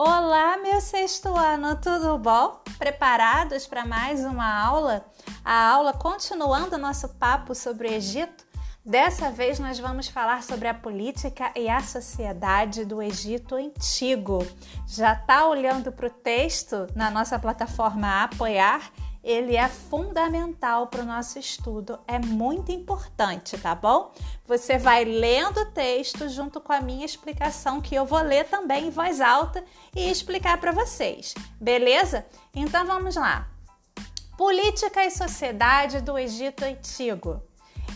Olá, meu sexto ano, tudo bom? Preparados para mais uma aula? A aula continuando nosso papo sobre o Egito? Dessa vez nós vamos falar sobre a política e a sociedade do Egito Antigo. Já está olhando para o texto na nossa plataforma Apoiar? Ele é fundamental para o nosso estudo, é muito importante, tá bom? Você vai lendo o texto junto com a minha explicação, que eu vou ler também em voz alta e explicar para vocês, beleza? Então vamos lá. Política e sociedade do Egito Antigo.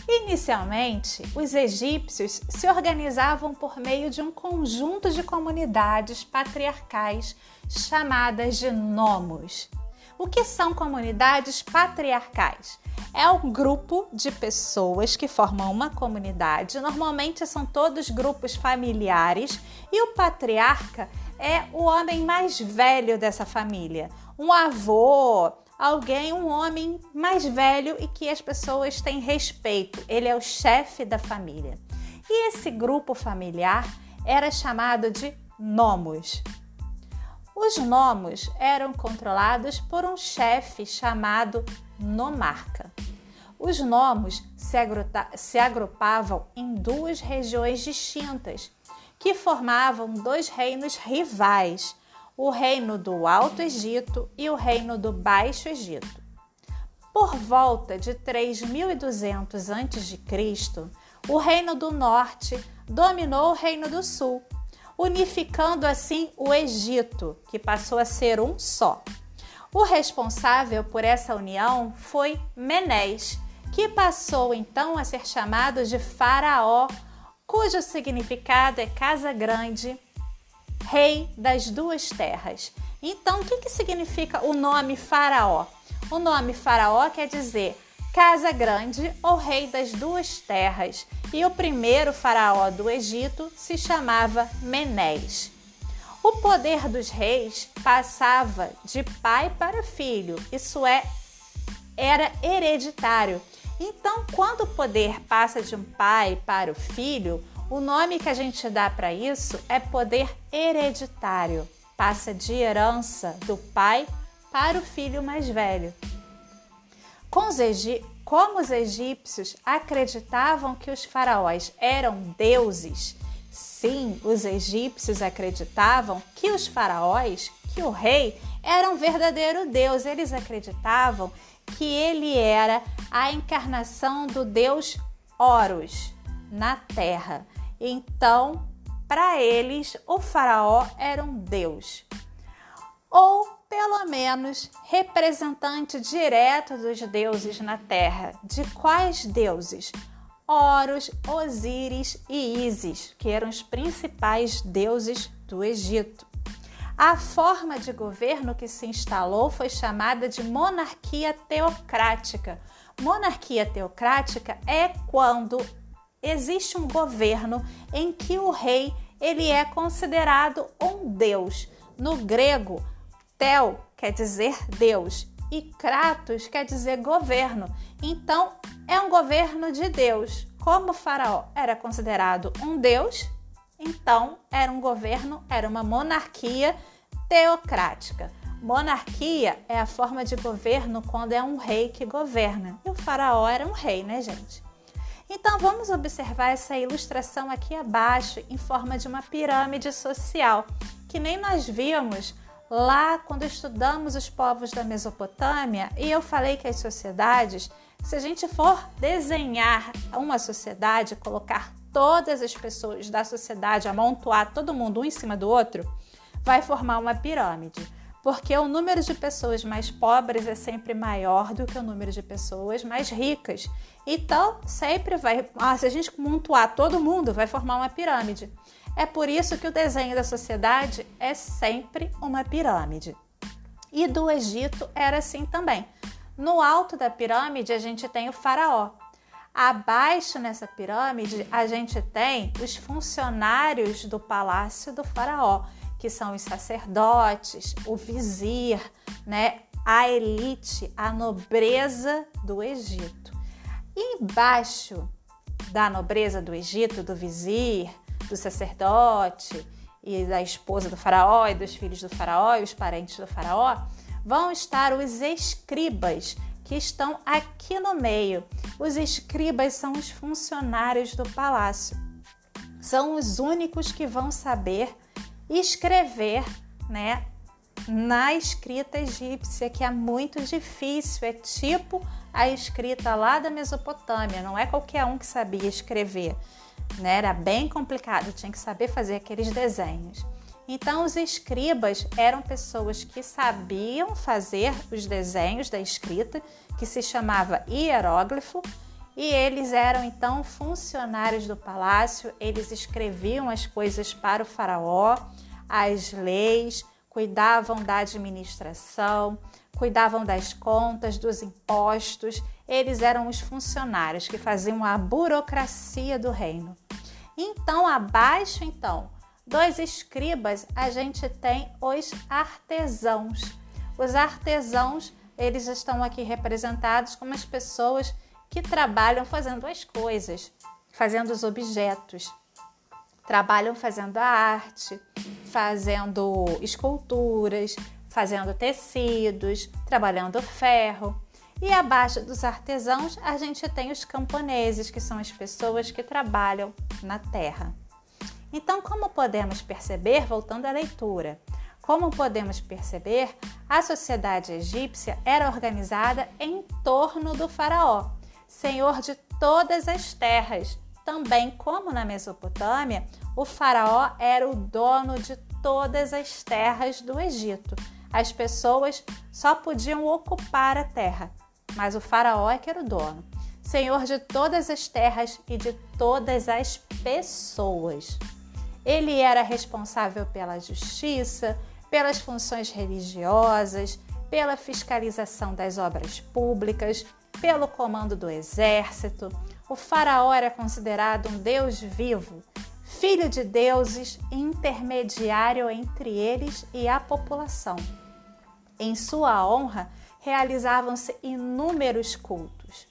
Inicialmente, os egípcios se organizavam por meio de um conjunto de comunidades patriarcais chamadas de nomos. O que são comunidades patriarcais? É um grupo de pessoas que formam uma comunidade, normalmente são todos grupos familiares, e o patriarca é o homem mais velho dessa família, um avô, alguém, um homem mais velho e que as pessoas têm respeito. Ele é o chefe da família. E esse grupo familiar era chamado de nomos. Os nomos eram controlados por um chefe chamado nomarca. Os nomos se agrupavam em duas regiões distintas, que formavam dois reinos rivais, o reino do Alto Egito e o reino do Baixo Egito. Por volta de 3200 a.C., o reino do Norte dominou o reino do Sul unificando assim o Egito, que passou a ser um só. O responsável por essa união foi Menés, que passou então a ser chamado de Faraó, cujo significado é casa grande, rei das duas terras. Então, o que, que significa o nome Faraó? O nome Faraó quer dizer casa grande ou rei das duas terras e o primeiro faraó do Egito se chamava Menés. O poder dos reis passava de pai para filho, isso é, era hereditário. Então, quando o poder passa de um pai para o filho, o nome que a gente dá para isso é poder hereditário. Passa de herança do pai para o filho mais velho. Como os egípcios acreditavam que os faraós eram deuses, sim, os egípcios acreditavam que os faraós, que o rei, era um verdadeiro deus. Eles acreditavam que ele era a encarnação do deus Horus na terra. Então, para eles, o faraó era um deus. Ou pelo menos representante direto dos deuses na terra. De quais deuses? Horus, Osíris e Ísis, que eram os principais deuses do Egito. A forma de governo que se instalou foi chamada de monarquia teocrática. Monarquia teocrática é quando existe um governo em que o rei ele é considerado um deus. No grego, Tel quer dizer Deus e Kratos quer dizer governo. Então, é um governo de Deus. Como o faraó era considerado um deus, então era um governo, era uma monarquia teocrática. Monarquia é a forma de governo quando é um rei que governa. E o faraó era um rei, né, gente? Então vamos observar essa ilustração aqui abaixo em forma de uma pirâmide social, que nem nós vimos lá quando estudamos os povos da Mesopotâmia e eu falei que as sociedades, se a gente for desenhar uma sociedade, colocar todas as pessoas da sociedade, amontoar todo mundo um em cima do outro, vai formar uma pirâmide. Porque o número de pessoas mais pobres é sempre maior do que o número de pessoas mais ricas. Então, sempre vai. Ah, se a gente montuar todo mundo, vai formar uma pirâmide. É por isso que o desenho da sociedade é sempre uma pirâmide. E do Egito era assim também. No alto da pirâmide a gente tem o faraó. Abaixo nessa pirâmide a gente tem os funcionários do palácio do faraó, que são os sacerdotes, o vizir, né, a elite, a nobreza do Egito. E embaixo da nobreza do Egito, do vizir, do sacerdote e da esposa do faraó e dos filhos do faraó e os parentes do faraó, vão estar os escribas, que estão aqui no meio. Os escribas são os funcionários do palácio. São os únicos que vão saber escrever, né, na escrita egípcia, que é muito difícil, é tipo a escrita lá da Mesopotâmia, não é qualquer um que sabia escrever, né? Era bem complicado, tinha que saber fazer aqueles desenhos. Então, os escribas eram pessoas que sabiam fazer os desenhos da escrita, que se chamava hieróglifo, e eles eram então funcionários do palácio, eles escreviam as coisas para o faraó, as leis, cuidavam da administração, cuidavam das contas, dos impostos. Eles eram os funcionários que faziam a burocracia do reino. Então, abaixo então dos escribas, a gente tem os artesãos. Os artesãos, eles estão aqui representados como as pessoas que trabalham fazendo as coisas, fazendo os objetos. Trabalham fazendo a arte, fazendo esculturas, fazendo tecidos, trabalhando ferro. E abaixo dos artesãos, a gente tem os camponeses, que são as pessoas que trabalham na terra. Então, como podemos perceber, voltando à leitura, como podemos perceber, a sociedade egípcia era organizada em torno do Faraó, senhor de todas as terras. Também, como na Mesopotâmia, o Faraó era o dono de todas as terras do Egito. As pessoas só podiam ocupar a terra, mas o Faraó é que era o dono, senhor de todas as terras e de todas as pessoas. Ele era responsável pela justiça, pelas funções religiosas, pela fiscalização das obras públicas, pelo comando do exército. O faraó era considerado um deus vivo, filho de deuses intermediário entre eles e a população. Em sua honra, realizavam-se inúmeros cultos.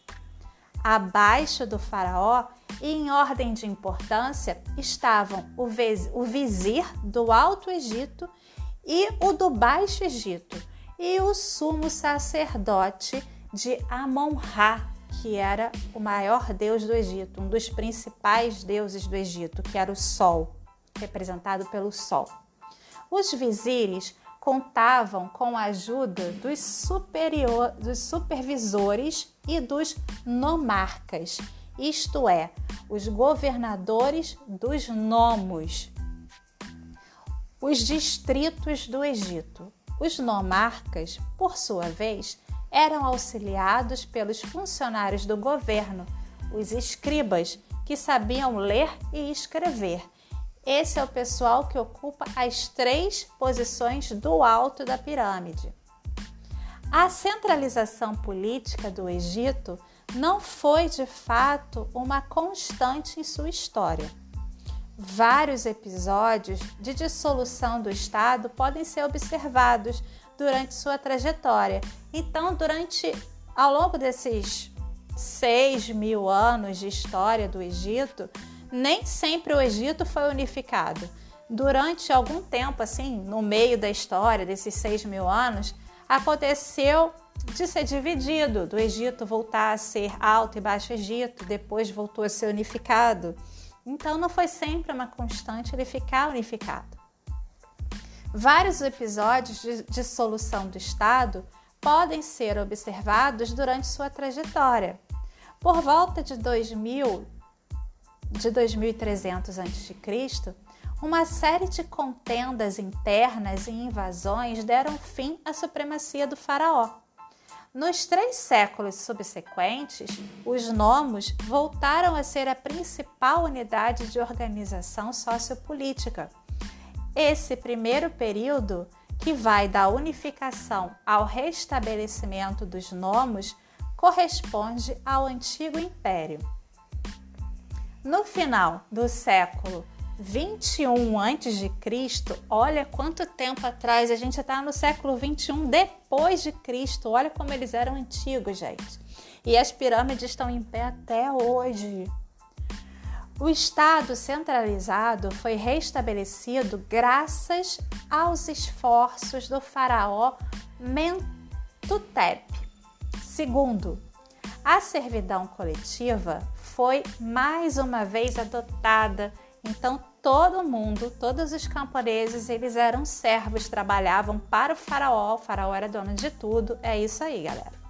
Abaixo do faraó e em ordem de importância estavam o vizir do Alto Egito e o do Baixo Egito, e o sumo sacerdote de Amon-Ra, que era o maior deus do Egito, um dos principais deuses do Egito, que era o Sol, representado pelo Sol. Os vizires contavam com a ajuda dos, superior, dos supervisores e dos nomarcas, isto é, os governadores dos nomos, os distritos do Egito. Os nomarcas, por sua vez, eram auxiliados pelos funcionários do governo, os escribas, que sabiam ler e escrever. Esse é o pessoal que ocupa as três posições do alto da pirâmide. A centralização política do Egito não foi de fato uma constante em sua história. Vários episódios de dissolução do Estado podem ser observados durante sua trajetória. Então, durante ao longo desses seis mil anos de história do Egito, nem sempre o Egito foi unificado. Durante algum tempo, assim, no meio da história desses seis mil anos, aconteceu de ser dividido, do Egito voltar a ser Alto e Baixo Egito, depois voltou a ser unificado. Então não foi sempre uma constante ele ficar unificado. Vários episódios de dissolução do Estado podem ser observados durante sua trajetória. Por volta de 2000, de 2300 a.C., uma série de contendas internas e invasões deram fim à supremacia do faraó. Nos três séculos subsequentes, os nomos voltaram a ser a principal unidade de organização sociopolítica. Esse primeiro período, que vai da unificação ao restabelecimento dos nomos, corresponde ao Antigo Império. No final do século 21 antes de Cristo, olha quanto tempo atrás, a gente está no século 21 depois de Cristo. Olha como eles eram antigos, gente. E as pirâmides estão em pé até hoje. O Estado centralizado foi restabelecido graças aos esforços do faraó Mentutep. Segundo, a servidão coletiva foi mais uma vez adotada, então todo mundo, todos os camponeses, eles eram servos, trabalhavam para o faraó, o faraó era dono de tudo. É isso aí, galera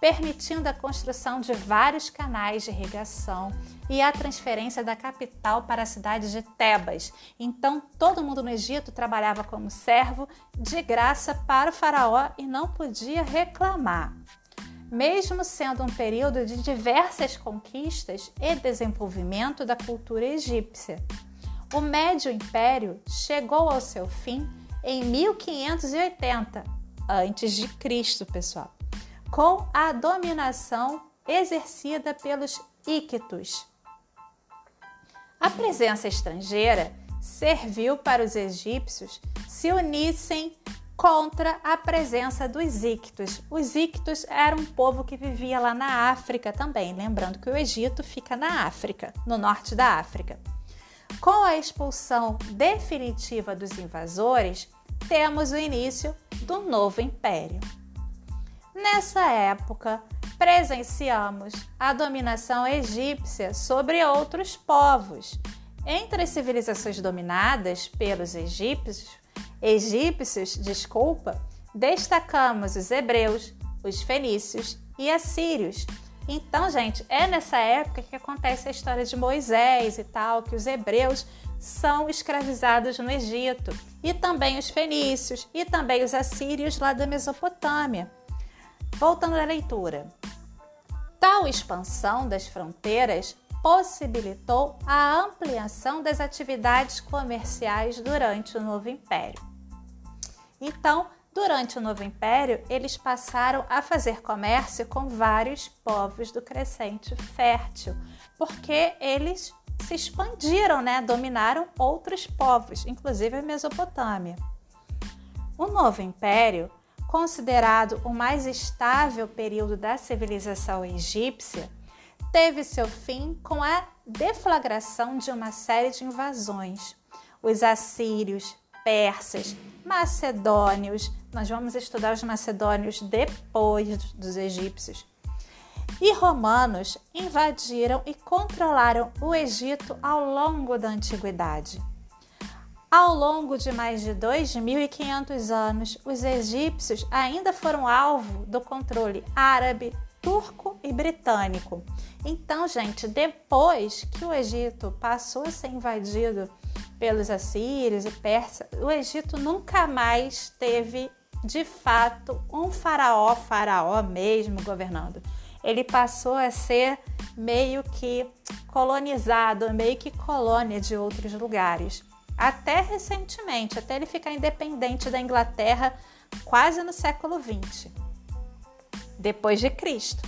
permitindo a construção de vários canais de irrigação e a transferência da capital para a cidade de Tebas. Então, todo mundo no Egito trabalhava como servo de graça para o faraó e não podia reclamar. Mesmo sendo um período de diversas conquistas e desenvolvimento da cultura egípcia, o Médio Império chegou ao seu fim em 1580 antes de Cristo, pessoal com a dominação exercida pelos Ictus. A presença estrangeira serviu para os egípcios se unissem contra a presença dos Ictus. Os Ictus eram um povo que vivia lá na África também, lembrando que o Egito fica na África, no norte da África. Com a expulsão definitiva dos invasores, temos o início do novo império. Nessa época, presenciamos a dominação egípcia sobre outros povos. Entre as civilizações dominadas pelos egípcios, egípcios, desculpa, destacamos os hebreus, os fenícios e assírios. Então, gente, é nessa época que acontece a história de Moisés e tal, que os hebreus são escravizados no Egito, e também os fenícios, e também os assírios lá da Mesopotâmia. Voltando à leitura. Tal expansão das fronteiras possibilitou a ampliação das atividades comerciais durante o Novo Império. Então, durante o Novo Império, eles passaram a fazer comércio com vários povos do crescente fértil, porque eles se expandiram, né? dominaram outros povos, inclusive a Mesopotâmia. O Novo Império considerado o mais estável período da civilização egípcia, teve seu fim com a deflagração de uma série de invasões. Os assírios, persas, macedônios, nós vamos estudar os macedônios depois dos egípcios, e romanos invadiram e controlaram o Egito ao longo da antiguidade. Ao longo de mais de 2.500 anos, os egípcios ainda foram alvo do controle árabe, turco e britânico. Então, gente, depois que o Egito passou a ser invadido pelos assírios e persas, o Egito nunca mais teve de fato um faraó, faraó mesmo governando. Ele passou a ser meio que colonizado, meio que colônia de outros lugares até recentemente, até ele ficar independente da Inglaterra quase no século 20, depois de Cristo.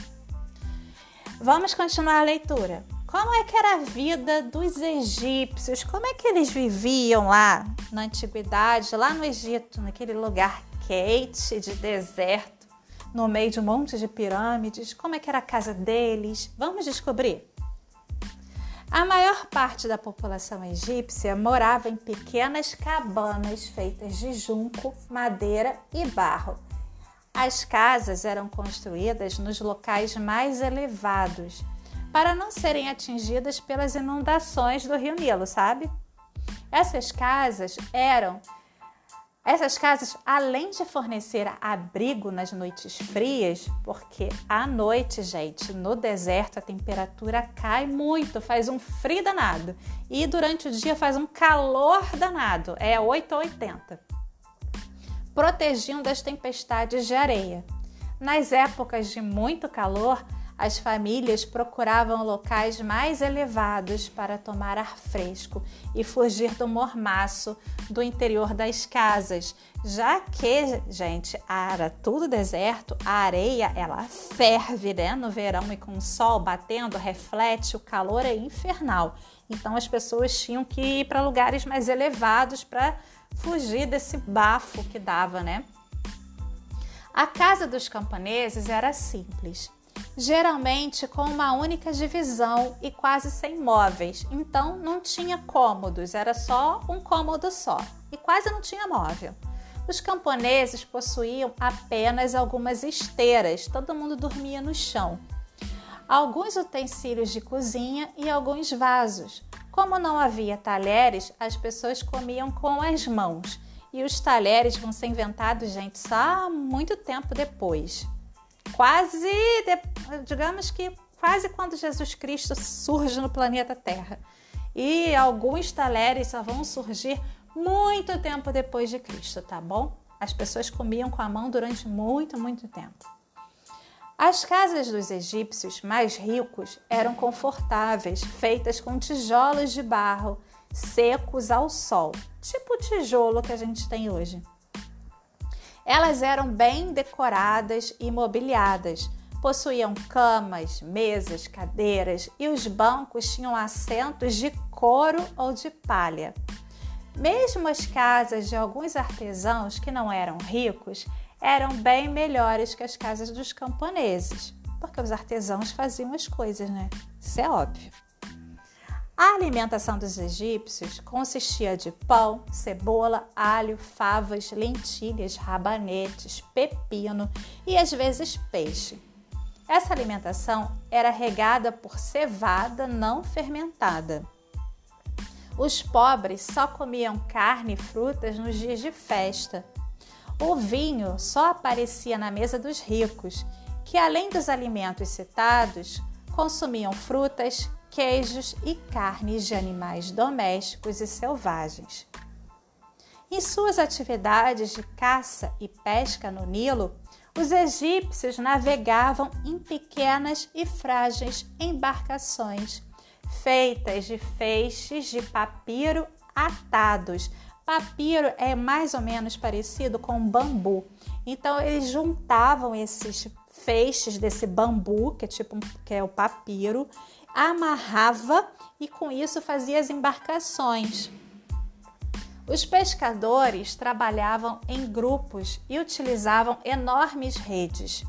Vamos continuar a leitura. Como é que era a vida dos egípcios? Como é que eles viviam lá na antiguidade, lá no Egito, naquele lugar quente de deserto, no meio de um monte de pirâmides? Como é que era a casa deles? Vamos descobrir. A maior parte da população egípcia morava em pequenas cabanas feitas de junco, madeira e barro. As casas eram construídas nos locais mais elevados, para não serem atingidas pelas inundações do rio Nilo, sabe? Essas casas eram essas casas, além de fornecer abrigo nas noites frias, porque à noite, gente, no deserto a temperatura cai muito, faz um frio danado, e durante o dia faz um calor danado, é 8 ou 80. Protegiam das tempestades de areia. Nas épocas de muito calor, as famílias procuravam locais mais elevados para tomar ar fresco e fugir do mormaço do interior das casas, já que, gente, era tudo deserto, a areia ela ferve, né, no verão e com o sol batendo, reflete, o calor é infernal. Então as pessoas tinham que ir para lugares mais elevados para fugir desse bafo que dava, né? A casa dos camponeses era simples geralmente com uma única divisão e quase sem móveis. Então não tinha cômodos, era só um cômodo só e quase não tinha móvel. Os camponeses possuíam apenas algumas esteiras, todo mundo dormia no chão. Alguns utensílios de cozinha e alguns vasos. Como não havia talheres, as pessoas comiam com as mãos. E os talheres vão ser inventados, gente, só muito tempo depois quase, digamos que quase quando Jesus Cristo surge no planeta Terra. E alguns talheres só vão surgir muito tempo depois de Cristo, tá bom? As pessoas comiam com a mão durante muito, muito tempo. As casas dos egípcios mais ricos eram confortáveis, feitas com tijolos de barro secos ao sol, tipo o tijolo que a gente tem hoje. Elas eram bem decoradas e mobiliadas. Possuíam camas, mesas, cadeiras e os bancos tinham assentos de couro ou de palha. Mesmo as casas de alguns artesãos que não eram ricos eram bem melhores que as casas dos camponeses, porque os artesãos faziam as coisas, né? Isso é óbvio. A alimentação dos egípcios consistia de pão, cebola, alho, favas, lentilhas, rabanetes, pepino e às vezes peixe. Essa alimentação era regada por cevada não fermentada. Os pobres só comiam carne e frutas nos dias de festa. O vinho só aparecia na mesa dos ricos, que além dos alimentos citados, consumiam frutas, queijos e carnes de animais domésticos e selvagens. Em suas atividades de caça e pesca no Nilo, os egípcios navegavam em pequenas e frágeis embarcações feitas de feixes de papiro atados. Papiro é mais ou menos parecido com bambu. Então eles juntavam esses feixes desse bambu, que é tipo que é o papiro, amarrava e com isso fazia as embarcações. Os pescadores trabalhavam em grupos e utilizavam enormes redes.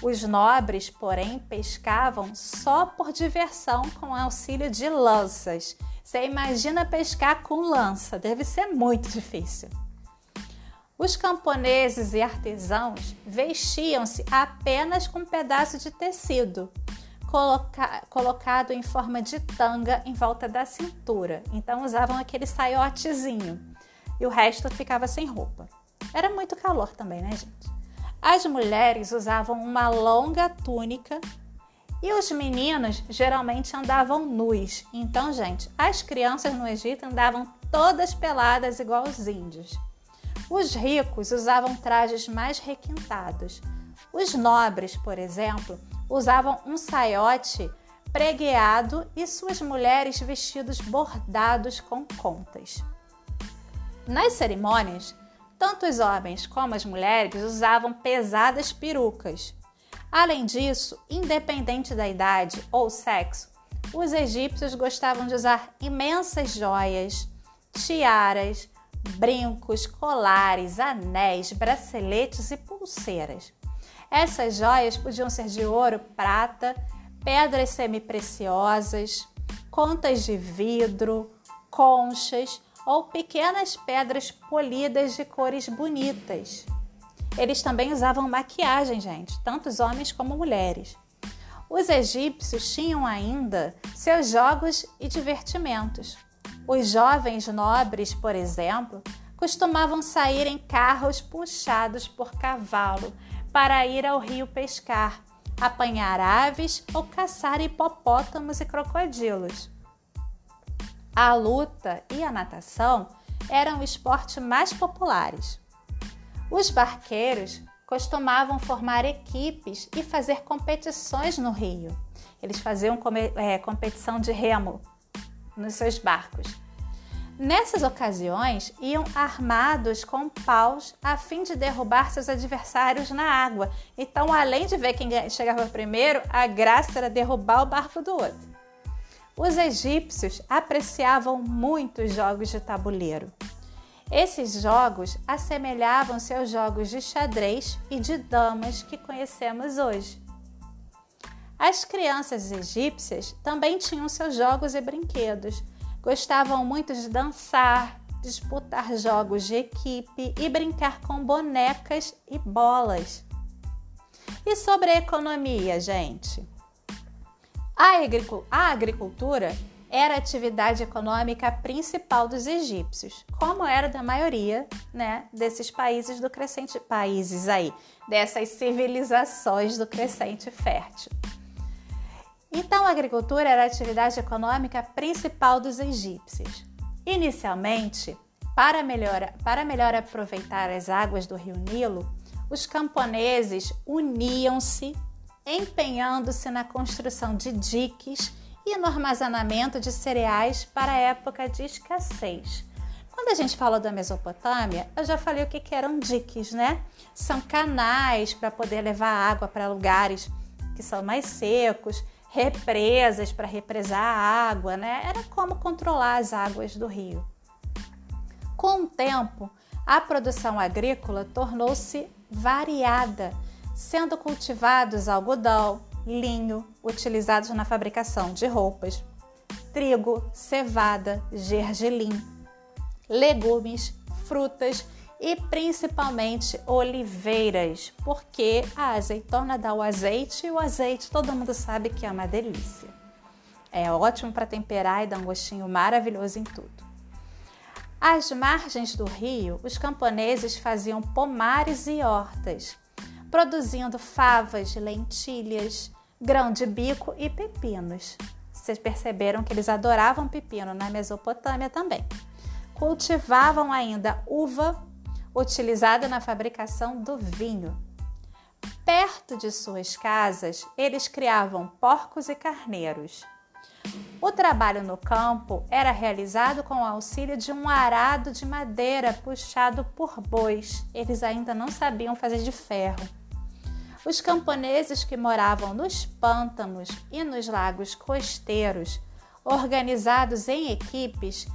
Os nobres, porém, pescavam só por diversão com auxílio de lanças. Você imagina pescar com lança, deve ser muito difícil. Os camponeses e artesãos vestiam-se apenas com um pedaço de tecido coloca, colocado em forma de tanga em volta da cintura. Então usavam aquele saiotezinho e o resto ficava sem roupa. Era muito calor também, né, gente? As mulheres usavam uma longa túnica e os meninos geralmente andavam nus. Então, gente, as crianças no Egito andavam todas peladas igual os índios. Os ricos usavam trajes mais requintados. Os nobres, por exemplo, usavam um saiote pregueado e suas mulheres vestidos bordados com contas. Nas cerimônias, tanto os homens como as mulheres usavam pesadas perucas. Além disso, independente da idade ou sexo, os egípcios gostavam de usar imensas joias, tiaras, brincos, colares, anéis, braceletes e pulseiras. Essas joias podiam ser de ouro, prata, pedras semipreciosas, contas de vidro, conchas ou pequenas pedras polidas de cores bonitas. Eles também usavam maquiagem, gente, tanto os homens como mulheres. Os egípcios tinham ainda seus jogos e divertimentos. Os jovens nobres, por exemplo, costumavam sair em carros puxados por cavalo para ir ao rio pescar, apanhar aves ou caçar hipopótamos e crocodilos. A luta e a natação eram o esporte mais populares. Os barqueiros costumavam formar equipes e fazer competições no rio. Eles faziam é, competição de remo nos seus barcos. Nessas ocasiões, iam armados com paus a fim de derrubar seus adversários na água. Então, além de ver quem chegava primeiro, a graça era derrubar o barco do outro. Os egípcios apreciavam muito os jogos de tabuleiro. Esses jogos assemelhavam-se aos jogos de xadrez e de damas que conhecemos hoje. As crianças egípcias também tinham seus jogos e brinquedos. Gostavam muito de dançar, disputar jogos de equipe e brincar com bonecas e bolas. E sobre a economia, gente? A agricultura era a atividade econômica principal dos egípcios, como era da maioria né, desses países do crescente países aí, dessas civilizações do crescente fértil. Então, a agricultura era a atividade econômica principal dos egípcios. Inicialmente, para melhor, para melhor aproveitar as águas do rio Nilo, os camponeses uniam-se, empenhando-se na construção de diques e no armazenamento de cereais para a época de escassez. Quando a gente falou da Mesopotâmia, eu já falei o que, que eram diques, né? São canais para poder levar água para lugares que são mais secos, represas para represar a água, né? Era como controlar as águas do rio. Com o tempo, a produção agrícola tornou-se variada, sendo cultivados algodão, linho, utilizados na fabricação de roupas, trigo, cevada, gergelim, legumes, frutas e principalmente oliveiras, porque a azeitona dá o azeite e o azeite todo mundo sabe que é uma delícia. É ótimo para temperar e dar um gostinho maravilhoso em tudo. Às margens do rio, os camponeses faziam pomares e hortas, produzindo favas, lentilhas, grão de bico e pepinos. Vocês perceberam que eles adoravam pepino na Mesopotâmia também. Cultivavam ainda uva, utilizada na fabricação do vinho. Perto de suas casas, eles criavam porcos e carneiros. O trabalho no campo era realizado com o auxílio de um arado de madeira puxado por bois. Eles ainda não sabiam fazer de ferro. Os camponeses que moravam nos pântanos e nos lagos costeiros, organizados em equipes,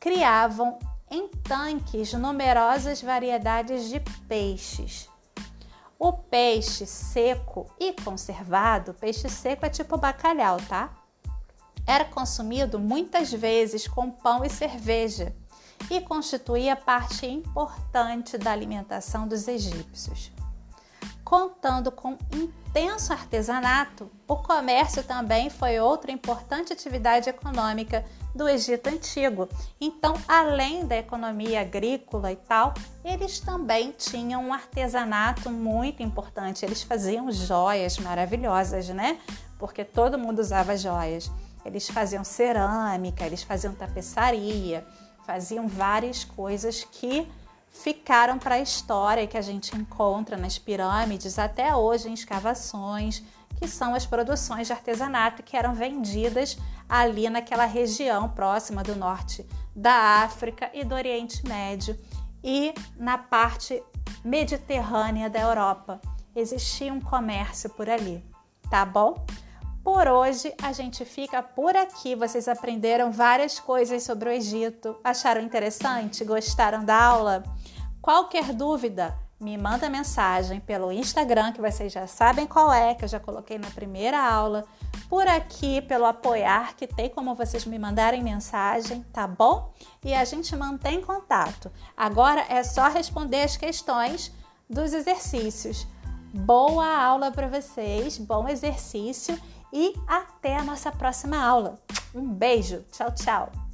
criavam em tanques numerosas variedades de peixes. O peixe seco e conservado, peixe seco é tipo bacalhau, tá? Era consumido muitas vezes com pão e cerveja e constituía parte importante da alimentação dos egípcios contando com intenso artesanato, o comércio também foi outra importante atividade econômica do Egito Antigo. Então, além da economia agrícola e tal, eles também tinham um artesanato muito importante. Eles faziam joias maravilhosas, né? Porque todo mundo usava joias. Eles faziam cerâmica, eles faziam tapeçaria, faziam várias coisas que ficaram para a história que a gente encontra nas pirâmides até hoje em escavações, que são as produções de artesanato que eram vendidas ali naquela região próxima do norte da África e do Oriente Médio e na parte mediterrânea da Europa. Existia um comércio por ali, tá bom? Por hoje a gente fica por aqui. Vocês aprenderam várias coisas sobre o Egito. Acharam interessante? Gostaram da aula? Qualquer dúvida, me manda mensagem pelo Instagram, que vocês já sabem qual é, que eu já coloquei na primeira aula. Por aqui, pelo apoiar, que tem como vocês me mandarem mensagem, tá bom? E a gente mantém contato. Agora é só responder as questões dos exercícios. Boa aula para vocês, bom exercício e até a nossa próxima aula. Um beijo, tchau, tchau!